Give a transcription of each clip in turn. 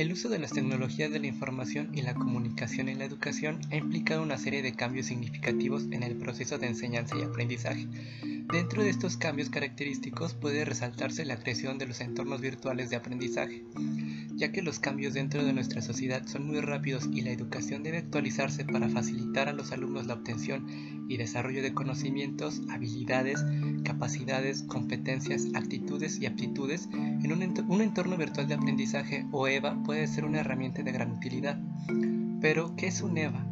El uso de las tecnologías de la información y la comunicación en la educación ha implicado una serie de cambios significativos en el proceso de enseñanza y aprendizaje. Dentro de estos cambios característicos puede resaltarse la creación de los entornos virtuales de aprendizaje, ya que los cambios dentro de nuestra sociedad son muy rápidos y la educación debe actualizarse para facilitar a los alumnos la obtención y desarrollo de conocimientos, habilidades, capacidades, competencias, actitudes y aptitudes en un, entorno virtual de aprendizaje o EVA puede ser una herramienta de gran utilidad. Pero, ¿qué es un EVA?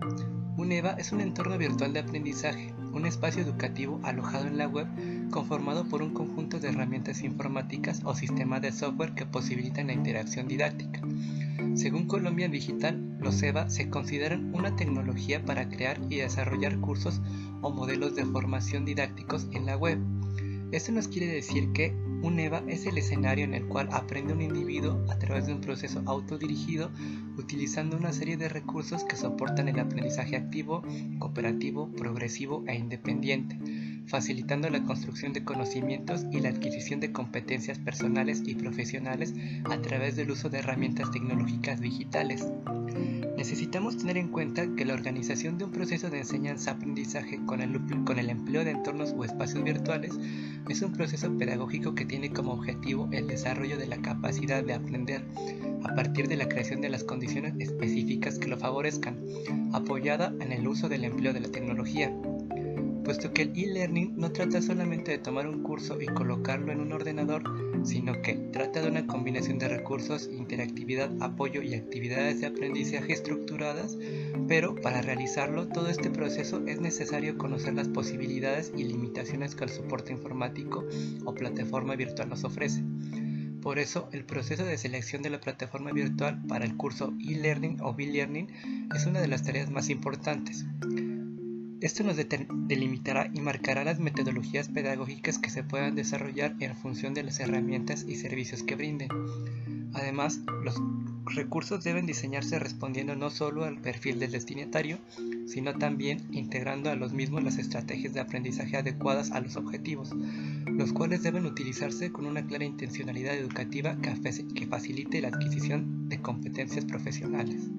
Un EVA es un entorno virtual de aprendizaje, un espacio educativo alojado en la web conformado por un conjunto de herramientas informáticas o sistemas de software que posibilitan la interacción didáctica. Según Colombia Digital, los EVA se consideran una tecnología para crear y desarrollar cursos o modelos de formación didácticos en la web. Esto nos quiere decir que un EVA es el escenario en el cual aprende un individuo a través de un proceso autodirigido utilizando una serie de recursos que soportan el aprendizaje activo, cooperativo, progresivo e independiente, facilitando la construcción de conocimientos y la adquisición de competencias personales y profesionales a través del uso de herramientas tecnológicas digitales. Necesitamos tener en cuenta que la organización de un proceso de enseñanza-aprendizaje con el, empleo de entornos o espacios virtuales es un proceso pedagógico que tiene como objetivo el desarrollo de la capacidad de aprender a partir de la creación de las condiciones específicas que lo favorezcan, apoyada en el uso del empleo de la tecnología puesto que el e-learning no trata solamente de tomar un curso y colocarlo en un ordenador, sino que trata de una combinación de recursos, interactividad, apoyo y actividades de aprendizaje estructuradas, pero para realizarlo todo este proceso es necesario conocer las posibilidades y limitaciones que el soporte informático o plataforma virtual nos ofrece. Por eso, el proceso de selección de la plataforma virtual para el curso e-learning o b-learning es una de las tareas más importantes. Esto nos delimitará y marcará las metodologías pedagógicas que se puedan desarrollar en función de las herramientas y servicios que brinden. Además, los recursos deben diseñarse respondiendo no solo al perfil del destinatario, sino también integrando a los mismos las estrategias de aprendizaje adecuadas a los objetivos, los cuales deben utilizarse con una clara intencionalidad educativa que facilite la adquisición de competencias profesionales.